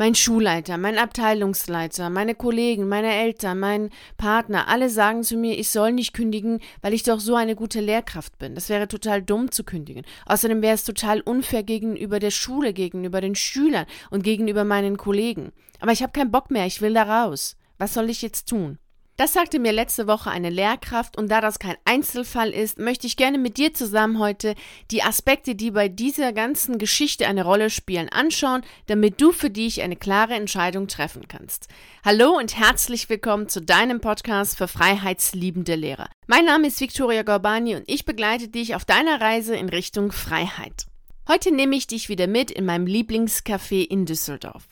Mein Schulleiter, mein Abteilungsleiter, meine Kollegen, meine Eltern, mein Partner, alle sagen zu mir, ich soll nicht kündigen, weil ich doch so eine gute Lehrkraft bin. Das wäre total dumm zu kündigen. Außerdem wäre es total unfair gegenüber der Schule, gegenüber den Schülern und gegenüber meinen Kollegen. Aber ich habe keinen Bock mehr, ich will da raus. Was soll ich jetzt tun? Das sagte mir letzte Woche eine Lehrkraft und da das kein Einzelfall ist, möchte ich gerne mit dir zusammen heute die Aspekte, die bei dieser ganzen Geschichte eine Rolle spielen, anschauen, damit du für dich eine klare Entscheidung treffen kannst. Hallo und herzlich willkommen zu deinem Podcast für freiheitsliebende Lehrer. Mein Name ist Viktoria Gorbani und ich begleite dich auf deiner Reise in Richtung Freiheit. Heute nehme ich dich wieder mit in meinem Lieblingscafé in Düsseldorf.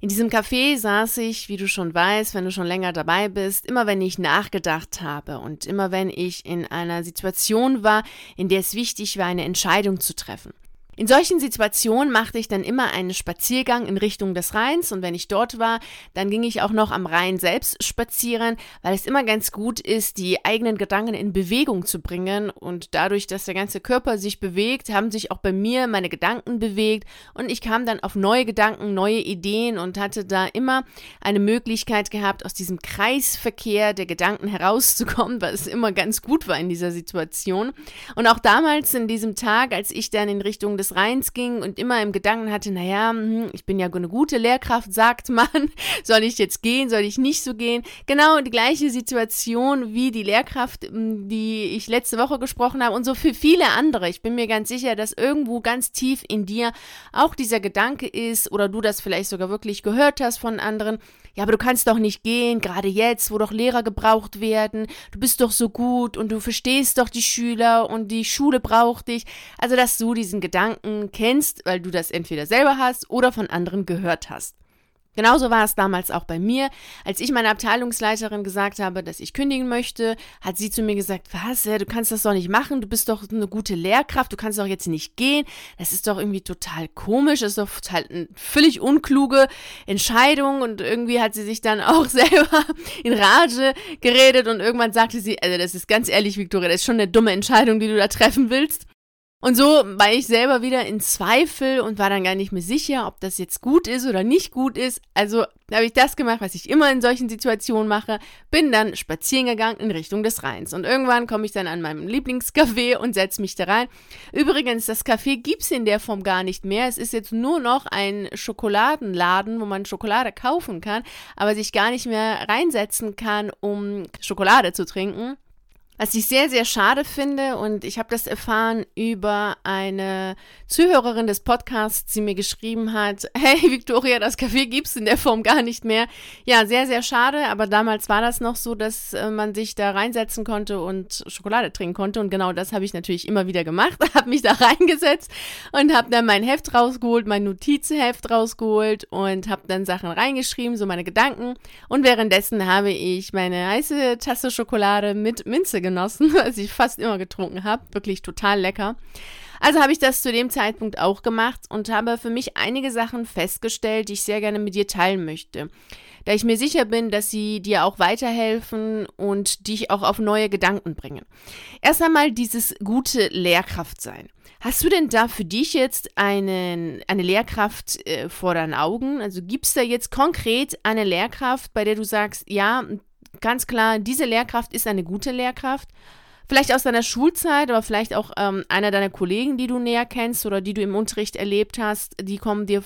In diesem Café saß ich, wie du schon weißt, wenn du schon länger dabei bist, immer wenn ich nachgedacht habe und immer wenn ich in einer Situation war, in der es wichtig war, eine Entscheidung zu treffen. In solchen Situationen machte ich dann immer einen Spaziergang in Richtung des Rheins. Und wenn ich dort war, dann ging ich auch noch am Rhein selbst spazieren, weil es immer ganz gut ist, die eigenen Gedanken in Bewegung zu bringen. Und dadurch, dass der ganze Körper sich bewegt, haben sich auch bei mir meine Gedanken bewegt. Und ich kam dann auf neue Gedanken, neue Ideen und hatte da immer eine Möglichkeit gehabt, aus diesem Kreisverkehr der Gedanken herauszukommen, was immer ganz gut war in dieser Situation. Und auch damals in diesem Tag, als ich dann in Richtung des des Rheins ging und immer im Gedanken hatte, naja, hm, ich bin ja eine gute Lehrkraft, sagt man, soll ich jetzt gehen, soll ich nicht so gehen? Genau die gleiche Situation wie die Lehrkraft, hm, die ich letzte Woche gesprochen habe und so für viele andere. Ich bin mir ganz sicher, dass irgendwo ganz tief in dir auch dieser Gedanke ist oder du das vielleicht sogar wirklich gehört hast von anderen. Ja, aber du kannst doch nicht gehen, gerade jetzt, wo doch Lehrer gebraucht werden. Du bist doch so gut und du verstehst doch die Schüler und die Schule braucht dich. Also, dass du diesen Gedanken Gedanken kennst, weil du das entweder selber hast oder von anderen gehört hast. Genauso war es damals auch bei mir. Als ich meiner Abteilungsleiterin gesagt habe, dass ich kündigen möchte, hat sie zu mir gesagt, was, du kannst das doch nicht machen, du bist doch eine gute Lehrkraft, du kannst doch jetzt nicht gehen. Das ist doch irgendwie total komisch, das ist doch total eine völlig unkluge Entscheidung und irgendwie hat sie sich dann auch selber in Rage geredet und irgendwann sagte sie, also das ist ganz ehrlich, Victoria, das ist schon eine dumme Entscheidung, die du da treffen willst. Und so war ich selber wieder in Zweifel und war dann gar nicht mehr sicher, ob das jetzt gut ist oder nicht gut ist. Also habe ich das gemacht, was ich immer in solchen Situationen mache, bin dann spazieren gegangen in Richtung des Rheins. Und irgendwann komme ich dann an meinem Lieblingscafé und setze mich da rein. Übrigens, das Café gibt es in der Form gar nicht mehr. Es ist jetzt nur noch ein Schokoladenladen, wo man Schokolade kaufen kann, aber sich gar nicht mehr reinsetzen kann, um Schokolade zu trinken. Was ich sehr, sehr schade finde, und ich habe das erfahren über eine Zuhörerin des Podcasts, die mir geschrieben hat, hey Victoria, das Café gibt's in der Form gar nicht mehr. Ja, sehr, sehr schade, aber damals war das noch so, dass äh, man sich da reinsetzen konnte und Schokolade trinken konnte. Und genau das habe ich natürlich immer wieder gemacht, habe mich da reingesetzt und habe dann mein Heft rausgeholt, mein Notizheft rausgeholt und habe dann Sachen reingeschrieben, so meine Gedanken. Und währenddessen habe ich meine heiße Tasse Schokolade mit Minze genossen, was ich fast immer getrunken habe. Wirklich total lecker. Also habe ich das zu dem Zeitpunkt auch gemacht und habe für mich einige Sachen festgestellt, die ich sehr gerne mit dir teilen möchte. Da ich mir sicher bin, dass sie dir auch weiterhelfen und dich auch auf neue Gedanken bringen. Erst einmal dieses gute Lehrkraft sein. Hast du denn da für dich jetzt einen, eine Lehrkraft äh, vor deinen Augen? Also gibt es da jetzt konkret eine Lehrkraft, bei der du sagst, ja, ganz klar, diese Lehrkraft ist eine gute Lehrkraft. Vielleicht aus deiner Schulzeit, aber vielleicht auch ähm, einer deiner Kollegen, die du näher kennst oder die du im Unterricht erlebt hast, die kommen dir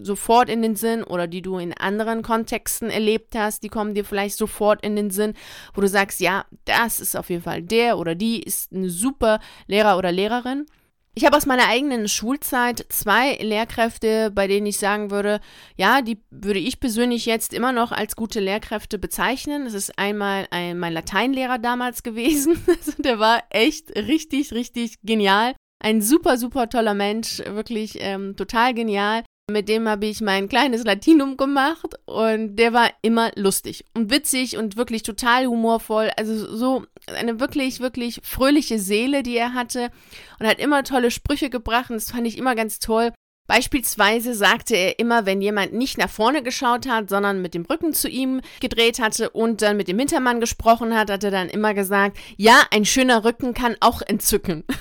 sofort in den Sinn oder die du in anderen Kontexten erlebt hast, die kommen dir vielleicht sofort in den Sinn, wo du sagst, ja, das ist auf jeden Fall der oder die ist eine super Lehrer oder Lehrerin. Ich habe aus meiner eigenen Schulzeit zwei Lehrkräfte, bei denen ich sagen würde, ja, die würde ich persönlich jetzt immer noch als gute Lehrkräfte bezeichnen. Das ist einmal ein, mein Lateinlehrer damals gewesen. Also der war echt richtig, richtig genial. Ein super, super toller Mensch, wirklich ähm, total genial. Mit dem habe ich mein kleines Latinum gemacht und der war immer lustig und witzig und wirklich total humorvoll. Also so eine wirklich, wirklich fröhliche Seele, die er hatte und hat immer tolle Sprüche gebracht und das fand ich immer ganz toll. Beispielsweise sagte er immer, wenn jemand nicht nach vorne geschaut hat, sondern mit dem Rücken zu ihm gedreht hatte und dann mit dem Hintermann gesprochen hat, hat er dann immer gesagt, ja, ein schöner Rücken kann auch entzücken.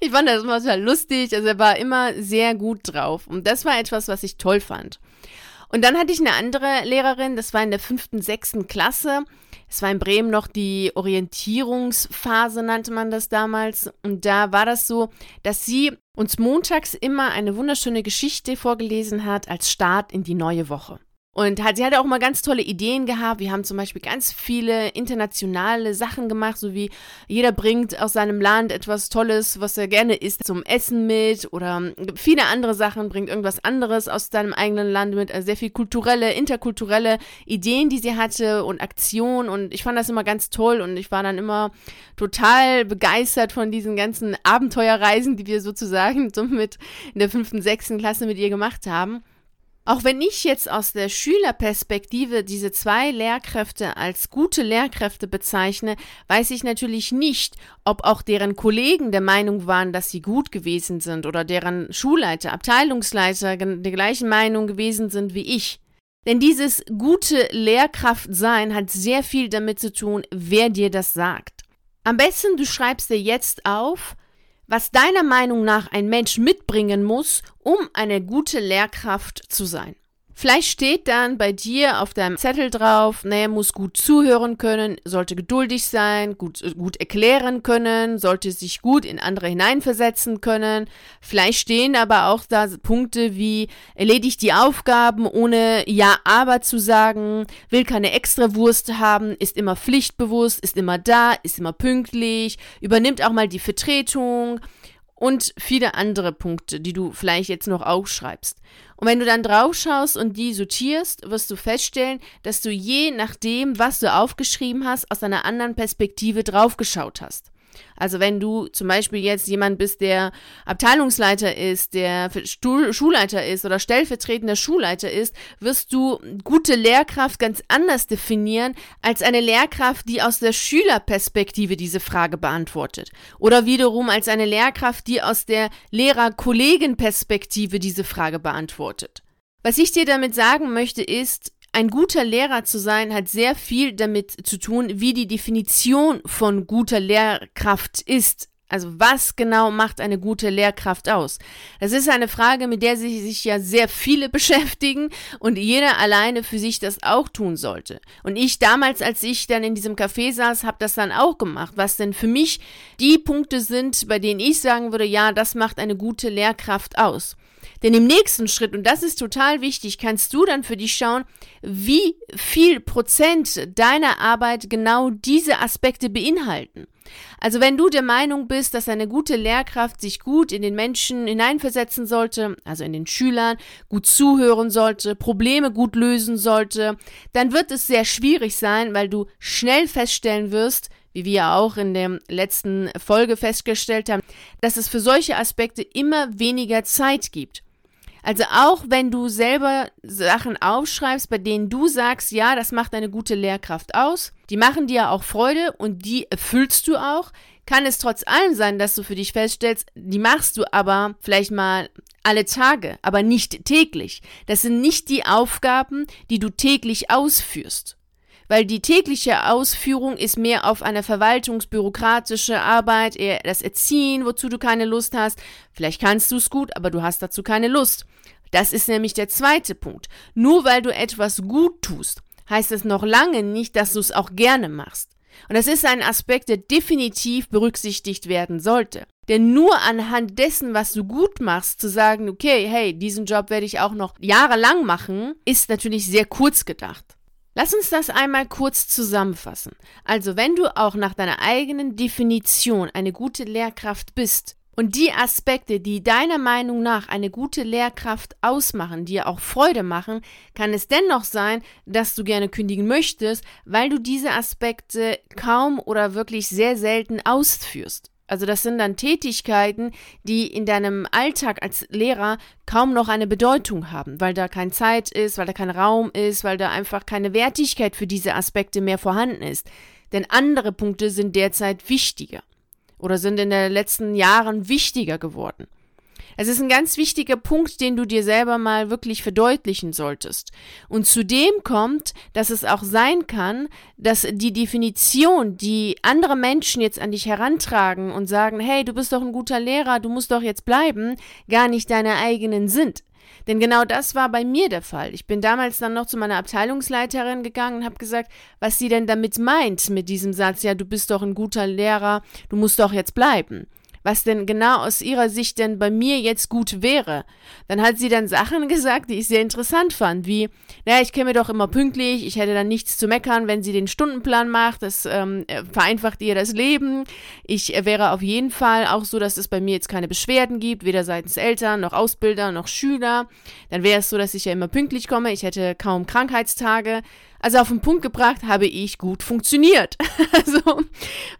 Ich fand das immer total lustig. Also er war immer sehr gut drauf. Und das war etwas, was ich toll fand. Und dann hatte ich eine andere Lehrerin, das war in der fünften, sechsten Klasse. Es war in Bremen noch die Orientierungsphase, nannte man das damals. Und da war das so, dass sie uns montags immer eine wunderschöne Geschichte vorgelesen hat als Start in die neue Woche. Und hat, sie hatte auch mal ganz tolle Ideen gehabt. Wir haben zum Beispiel ganz viele internationale Sachen gemacht, so wie jeder bringt aus seinem Land etwas Tolles, was er gerne isst, zum Essen mit oder viele andere Sachen, bringt irgendwas anderes aus seinem eigenen Land mit. Also sehr viel kulturelle, interkulturelle Ideen, die sie hatte und Aktionen. Und ich fand das immer ganz toll und ich war dann immer total begeistert von diesen ganzen Abenteuerreisen, die wir sozusagen so mit in der fünften, sechsten Klasse mit ihr gemacht haben. Auch wenn ich jetzt aus der Schülerperspektive diese zwei Lehrkräfte als gute Lehrkräfte bezeichne, weiß ich natürlich nicht, ob auch deren Kollegen der Meinung waren, dass sie gut gewesen sind oder deren Schulleiter, Abteilungsleiter der gleichen Meinung gewesen sind wie ich. Denn dieses gute Lehrkraft sein hat sehr viel damit zu tun, wer dir das sagt. Am besten du schreibst dir jetzt auf, was deiner Meinung nach ein Mensch mitbringen muss, um eine gute Lehrkraft zu sein. Vielleicht steht dann bei dir auf deinem Zettel drauf, ne, muss gut zuhören können, sollte geduldig sein, gut, gut erklären können, sollte sich gut in andere hineinversetzen können. Vielleicht stehen aber auch da Punkte wie erledigt die Aufgaben ohne Ja, aber zu sagen, will keine Extrawurst haben, ist immer pflichtbewusst, ist immer da, ist immer pünktlich, übernimmt auch mal die Vertretung, und viele andere Punkte, die du vielleicht jetzt noch aufschreibst. Und wenn du dann drauf schaust und die sortierst, wirst du feststellen, dass du je nachdem, was du aufgeschrieben hast, aus einer anderen Perspektive draufgeschaut hast. Also wenn du zum Beispiel jetzt jemand bist, der Abteilungsleiter ist, der Stuhl Schulleiter ist oder stellvertretender Schulleiter ist, wirst du gute Lehrkraft ganz anders definieren als eine Lehrkraft, die aus der Schülerperspektive diese Frage beantwortet. Oder wiederum als eine Lehrkraft, die aus der Lehrer-Kollegen-Perspektive diese Frage beantwortet. Was ich dir damit sagen möchte ist, ein guter Lehrer zu sein hat sehr viel damit zu tun, wie die Definition von guter Lehrkraft ist. Also was genau macht eine gute Lehrkraft aus? Das ist eine Frage, mit der sich, sich ja sehr viele beschäftigen und jeder alleine für sich das auch tun sollte. Und ich damals, als ich dann in diesem Café saß, habe das dann auch gemacht, was denn für mich die Punkte sind, bei denen ich sagen würde, ja, das macht eine gute Lehrkraft aus. Denn im nächsten Schritt, und das ist total wichtig, kannst du dann für dich schauen, wie viel Prozent deiner Arbeit genau diese Aspekte beinhalten. Also wenn du der Meinung bist, dass eine gute Lehrkraft sich gut in den Menschen hineinversetzen sollte, also in den Schülern, gut zuhören sollte, Probleme gut lösen sollte, dann wird es sehr schwierig sein, weil du schnell feststellen wirst, wie wir auch in der letzten Folge festgestellt haben, dass es für solche Aspekte immer weniger Zeit gibt. Also auch wenn du selber Sachen aufschreibst, bei denen du sagst, ja, das macht eine gute Lehrkraft aus, die machen dir auch Freude und die erfüllst du auch, kann es trotz allem sein, dass du für dich feststellst, die machst du aber vielleicht mal alle Tage, aber nicht täglich. Das sind nicht die Aufgaben, die du täglich ausführst weil die tägliche Ausführung ist mehr auf eine verwaltungsbürokratische Arbeit, eher das Erziehen, wozu du keine Lust hast. Vielleicht kannst du es gut, aber du hast dazu keine Lust. Das ist nämlich der zweite Punkt. Nur weil du etwas gut tust, heißt es noch lange nicht, dass du es auch gerne machst. Und das ist ein Aspekt, der definitiv berücksichtigt werden sollte. Denn nur anhand dessen, was du gut machst, zu sagen, okay, hey, diesen Job werde ich auch noch jahrelang machen, ist natürlich sehr kurz gedacht. Lass uns das einmal kurz zusammenfassen. Also, wenn du auch nach deiner eigenen Definition eine gute Lehrkraft bist und die Aspekte, die deiner Meinung nach eine gute Lehrkraft ausmachen, dir auch Freude machen, kann es dennoch sein, dass du gerne kündigen möchtest, weil du diese Aspekte kaum oder wirklich sehr selten ausführst. Also das sind dann Tätigkeiten, die in deinem Alltag als Lehrer kaum noch eine Bedeutung haben, weil da keine Zeit ist, weil da kein Raum ist, weil da einfach keine Wertigkeit für diese Aspekte mehr vorhanden ist. Denn andere Punkte sind derzeit wichtiger oder sind in den letzten Jahren wichtiger geworden. Es ist ein ganz wichtiger Punkt, den du dir selber mal wirklich verdeutlichen solltest. Und zudem kommt, dass es auch sein kann, dass die Definition, die andere Menschen jetzt an dich herantragen und sagen, hey, du bist doch ein guter Lehrer, du musst doch jetzt bleiben, gar nicht deine eigenen sind. Denn genau das war bei mir der Fall. Ich bin damals dann noch zu meiner Abteilungsleiterin gegangen und habe gesagt, was sie denn damit meint mit diesem Satz, ja, du bist doch ein guter Lehrer, du musst doch jetzt bleiben was denn genau aus ihrer Sicht denn bei mir jetzt gut wäre. Dann hat sie dann Sachen gesagt, die ich sehr interessant fand, wie, naja, ich käme doch immer pünktlich, ich hätte dann nichts zu meckern, wenn sie den Stundenplan macht, das ähm, vereinfacht ihr das Leben. Ich äh, wäre auf jeden Fall auch so, dass es bei mir jetzt keine Beschwerden gibt, weder seitens Eltern noch Ausbilder noch Schüler. Dann wäre es so, dass ich ja immer pünktlich komme, ich hätte kaum Krankheitstage. Also auf den Punkt gebracht habe ich gut funktioniert. Also,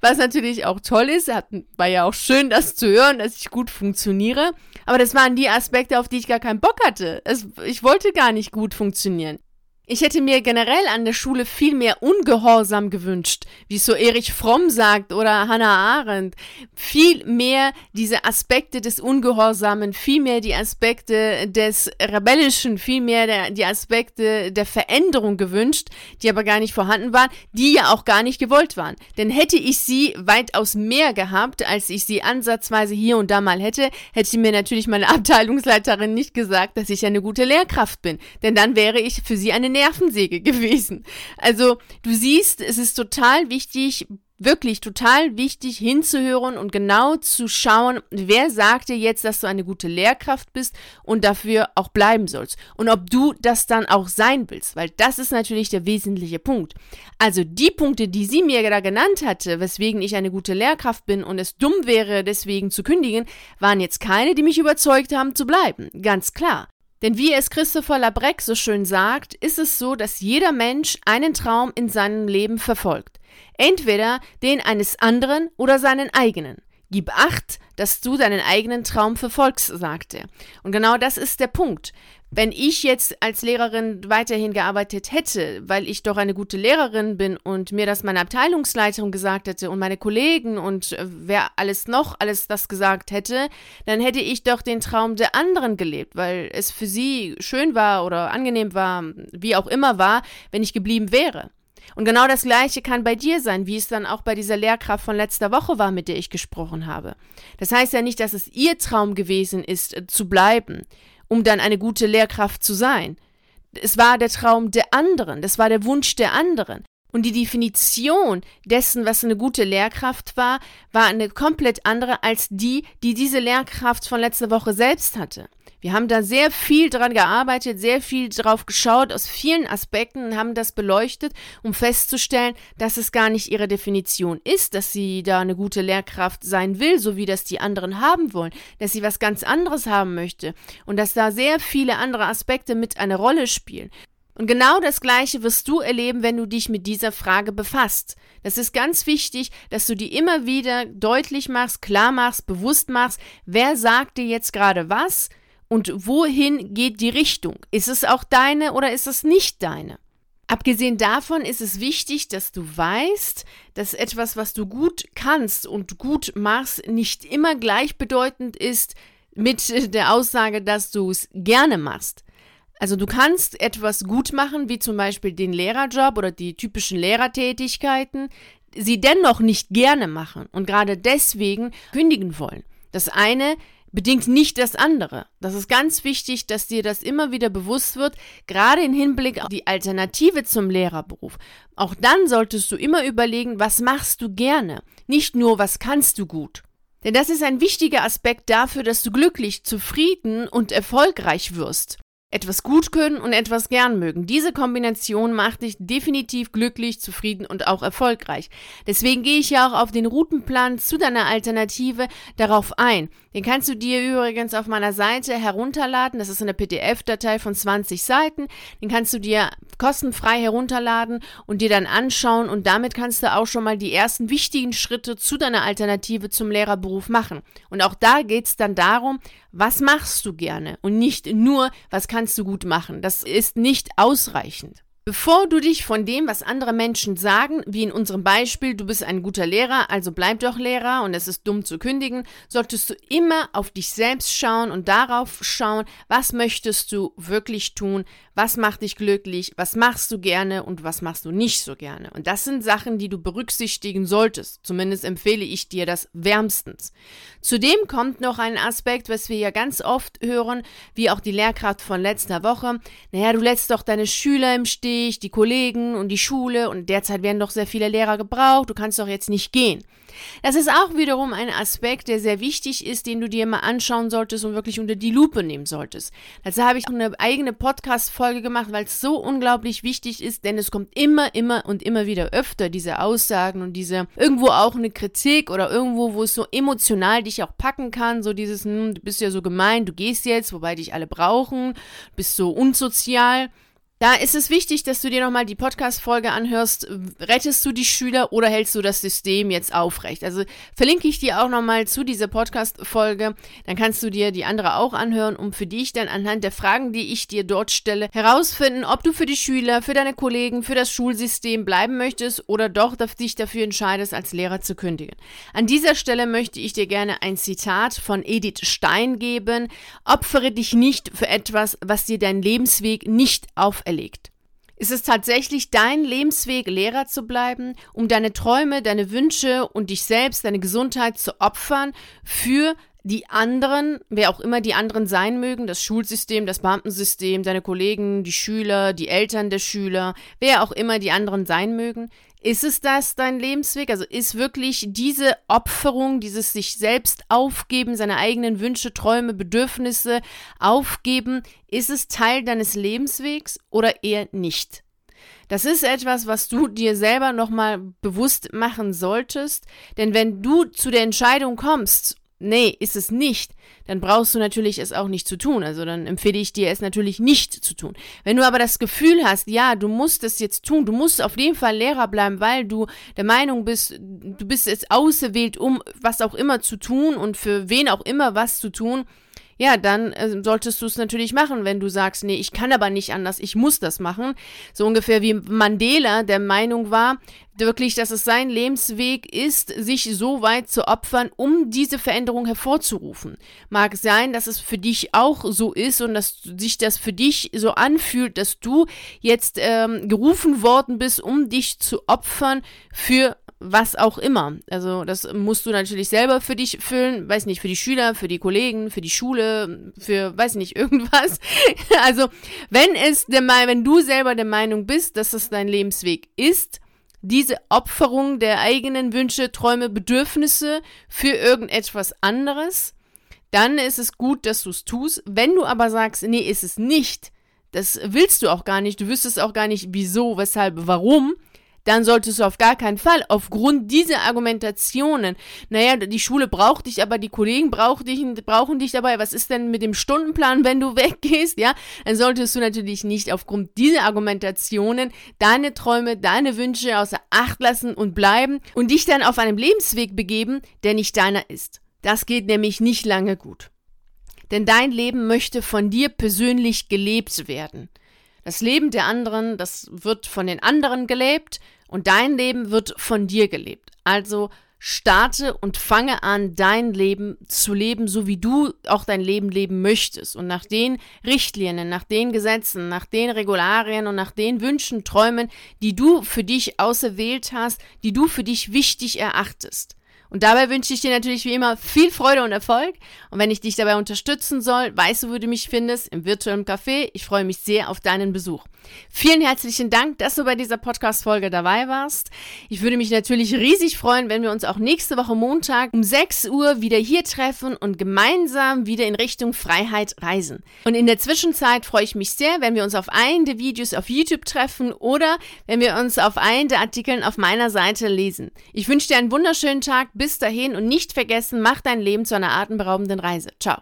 was natürlich auch toll ist, war ja auch schön, das zu hören, dass ich gut funktioniere. Aber das waren die Aspekte, auf die ich gar keinen Bock hatte. Es, ich wollte gar nicht gut funktionieren. Ich hätte mir generell an der Schule viel mehr Ungehorsam gewünscht, wie so Erich Fromm sagt oder Hannah Arendt. Viel mehr diese Aspekte des Ungehorsamen, viel mehr die Aspekte des Rebellischen, viel mehr der, die Aspekte der Veränderung gewünscht, die aber gar nicht vorhanden waren, die ja auch gar nicht gewollt waren. Denn hätte ich sie weitaus mehr gehabt, als ich sie ansatzweise hier und da mal hätte, hätte mir natürlich meine Abteilungsleiterin nicht gesagt, dass ich eine gute Lehrkraft bin. Denn dann wäre ich für sie eine Nervensäge gewesen. Also du siehst, es ist total wichtig, wirklich total wichtig hinzuhören und genau zu schauen, wer sagt dir jetzt, dass du eine gute Lehrkraft bist und dafür auch bleiben sollst. Und ob du das dann auch sein willst, weil das ist natürlich der wesentliche Punkt. Also die Punkte, die sie mir da genannt hatte, weswegen ich eine gute Lehrkraft bin und es dumm wäre, deswegen zu kündigen, waren jetzt keine, die mich überzeugt haben zu bleiben. Ganz klar. Denn wie es Christopher Labreck so schön sagt, ist es so, dass jeder Mensch einen Traum in seinem Leben verfolgt. Entweder den eines anderen oder seinen eigenen. Gib acht, dass du deinen eigenen Traum verfolgst, sagt er. Und genau das ist der Punkt. Wenn ich jetzt als Lehrerin weiterhin gearbeitet hätte, weil ich doch eine gute Lehrerin bin und mir das meine Abteilungsleiterin gesagt hätte und meine Kollegen und äh, wer alles noch alles das gesagt hätte, dann hätte ich doch den Traum der anderen gelebt, weil es für sie schön war oder angenehm war, wie auch immer war, wenn ich geblieben wäre. Und genau das Gleiche kann bei dir sein, wie es dann auch bei dieser Lehrkraft von letzter Woche war, mit der ich gesprochen habe. Das heißt ja nicht, dass es ihr Traum gewesen ist, äh, zu bleiben, um dann eine gute Lehrkraft zu sein. Es war der Traum der anderen, das war der Wunsch der anderen. Und die Definition dessen, was eine gute Lehrkraft war, war eine komplett andere als die, die diese Lehrkraft von letzter Woche selbst hatte. Wir haben da sehr viel dran gearbeitet, sehr viel drauf geschaut aus vielen Aspekten und haben das beleuchtet, um festzustellen, dass es gar nicht ihre Definition ist, dass sie da eine gute Lehrkraft sein will, so wie das die anderen haben wollen, dass sie was ganz anderes haben möchte und dass da sehr viele andere Aspekte mit eine Rolle spielen. Und genau das Gleiche wirst du erleben, wenn du dich mit dieser Frage befasst. Das ist ganz wichtig, dass du dir immer wieder deutlich machst, klar machst, bewusst machst, wer sagt dir jetzt gerade was, und wohin geht die Richtung? Ist es auch deine oder ist es nicht deine? Abgesehen davon ist es wichtig, dass du weißt, dass etwas, was du gut kannst und gut machst, nicht immer gleichbedeutend ist mit der Aussage, dass du es gerne machst. Also du kannst etwas gut machen, wie zum Beispiel den Lehrerjob oder die typischen Lehrertätigkeiten, sie dennoch nicht gerne machen und gerade deswegen kündigen wollen. Das eine bedingt nicht das andere. Das ist ganz wichtig, dass dir das immer wieder bewusst wird, gerade im Hinblick auf die Alternative zum Lehrerberuf. Auch dann solltest du immer überlegen, was machst du gerne, nicht nur, was kannst du gut. Denn das ist ein wichtiger Aspekt dafür, dass du glücklich, zufrieden und erfolgreich wirst etwas gut können und etwas gern mögen. Diese Kombination macht dich definitiv glücklich, zufrieden und auch erfolgreich. Deswegen gehe ich ja auch auf den Routenplan zu deiner Alternative darauf ein. Den kannst du dir übrigens auf meiner Seite herunterladen. Das ist eine PDF-Datei von 20 Seiten. Den kannst du dir kostenfrei herunterladen und dir dann anschauen und damit kannst du auch schon mal die ersten wichtigen Schritte zu deiner Alternative zum Lehrerberuf machen. Und auch da geht es dann darum, was machst du gerne und nicht nur, was kannst du gut machen. Das ist nicht ausreichend. Bevor du dich von dem, was andere Menschen sagen, wie in unserem Beispiel, du bist ein guter Lehrer, also bleib doch Lehrer und es ist dumm zu kündigen, solltest du immer auf dich selbst schauen und darauf schauen, was möchtest du wirklich tun, was macht dich glücklich, was machst du gerne und was machst du nicht so gerne. Und das sind Sachen, die du berücksichtigen solltest. Zumindest empfehle ich dir das wärmstens. Zudem kommt noch ein Aspekt, was wir ja ganz oft hören, wie auch die Lehrkraft von letzter Woche. Naja, du lässt doch deine Schüler im Stich, die Kollegen und die Schule und derzeit werden doch sehr viele Lehrer gebraucht, du kannst doch jetzt nicht gehen. Das ist auch wiederum ein Aspekt, der sehr wichtig ist, den du dir mal anschauen solltest und wirklich unter die Lupe nehmen solltest. Dazu habe ich eine eigene Podcast-Folge gemacht, weil es so unglaublich wichtig ist, denn es kommt immer, immer und immer wieder öfter diese Aussagen und diese irgendwo auch eine Kritik oder irgendwo, wo es so emotional dich auch packen kann, so dieses, hm, du bist ja so gemein, du gehst jetzt, wobei dich alle brauchen, bist so unsozial. Da ist es wichtig, dass du dir nochmal die Podcast-Folge anhörst. Rettest du die Schüler oder hältst du das System jetzt aufrecht? Also verlinke ich dir auch nochmal zu dieser Podcast-Folge. Dann kannst du dir die andere auch anhören, um für dich dann anhand der Fragen, die ich dir dort stelle, herausfinden, ob du für die Schüler, für deine Kollegen, für das Schulsystem bleiben möchtest oder doch dich dafür entscheidest, als Lehrer zu kündigen. An dieser Stelle möchte ich dir gerne ein Zitat von Edith Stein geben. Opfere dich nicht für etwas, was dir dein Lebensweg nicht auferlegt auferlegt. Ist es tatsächlich dein Lebensweg, Lehrer zu bleiben, um deine Träume, deine Wünsche und dich selbst, deine Gesundheit zu opfern für die anderen, wer auch immer die anderen sein mögen, das Schulsystem, das Beamtensystem, deine Kollegen, die Schüler, die Eltern der Schüler, wer auch immer die anderen sein mögen, ist es das dein Lebensweg? Also ist wirklich diese Opferung, dieses sich selbst aufgeben, seine eigenen Wünsche, Träume, Bedürfnisse aufgeben, ist es Teil deines Lebenswegs oder eher nicht? Das ist etwas, was du dir selber nochmal bewusst machen solltest, denn wenn du zu der Entscheidung kommst nee, ist es nicht, dann brauchst du natürlich es auch nicht zu tun. Also dann empfehle ich dir es natürlich nicht zu tun. Wenn du aber das Gefühl hast, ja, du musst es jetzt tun, du musst auf jeden Fall Lehrer bleiben, weil du der Meinung bist, du bist jetzt auserwählt, um was auch immer zu tun und für wen auch immer was zu tun, ja, dann äh, solltest du es natürlich machen, wenn du sagst, nee, ich kann aber nicht anders, ich muss das machen. So ungefähr wie Mandela der Meinung war, wirklich, dass es sein Lebensweg ist, sich so weit zu opfern, um diese Veränderung hervorzurufen. Mag sein, dass es für dich auch so ist und dass sich das für dich so anfühlt, dass du jetzt ähm, gerufen worden bist, um dich zu opfern für was auch immer. Also das musst du natürlich selber für dich füllen, weiß nicht, für die Schüler, für die Kollegen, für die Schule, für weiß nicht, irgendwas. Also, wenn es der wenn du selber der Meinung bist, dass es dein Lebensweg ist, diese Opferung der eigenen Wünsche, Träume, Bedürfnisse für irgendetwas anderes, dann ist es gut, dass du es tust. Wenn du aber sagst, nee, ist es nicht, das willst du auch gar nicht, du wüsstest auch gar nicht, wieso, weshalb, warum, dann solltest du auf gar keinen Fall aufgrund dieser Argumentationen, naja, die Schule braucht dich, aber die Kollegen brauchen dich, brauchen dich dabei, was ist denn mit dem Stundenplan, wenn du weggehst, ja, dann solltest du natürlich nicht aufgrund dieser Argumentationen deine Träume, deine Wünsche außer Acht lassen und bleiben und dich dann auf einem Lebensweg begeben, der nicht deiner ist. Das geht nämlich nicht lange gut. Denn dein Leben möchte von dir persönlich gelebt werden. Das Leben der anderen, das wird von den anderen gelebt und dein Leben wird von dir gelebt. Also starte und fange an, dein Leben zu leben, so wie du auch dein Leben leben möchtest. Und nach den Richtlinien, nach den Gesetzen, nach den Regularien und nach den Wünschen, Träumen, die du für dich auserwählt hast, die du für dich wichtig erachtest. Und dabei wünsche ich dir natürlich wie immer viel Freude und Erfolg. Und wenn ich dich dabei unterstützen soll, weißt du, wo du mich findest, im virtuellen Café. Ich freue mich sehr auf deinen Besuch. Vielen herzlichen Dank, dass du bei dieser Podcast-Folge dabei warst. Ich würde mich natürlich riesig freuen, wenn wir uns auch nächste Woche Montag um 6 Uhr wieder hier treffen und gemeinsam wieder in Richtung Freiheit reisen. Und in der Zwischenzeit freue ich mich sehr, wenn wir uns auf einen der Videos auf YouTube treffen oder wenn wir uns auf einen der Artikeln auf meiner Seite lesen. Ich wünsche dir einen wunderschönen Tag. Bis dahin und nicht vergessen, mach dein Leben zu einer atemberaubenden Reise. Ciao.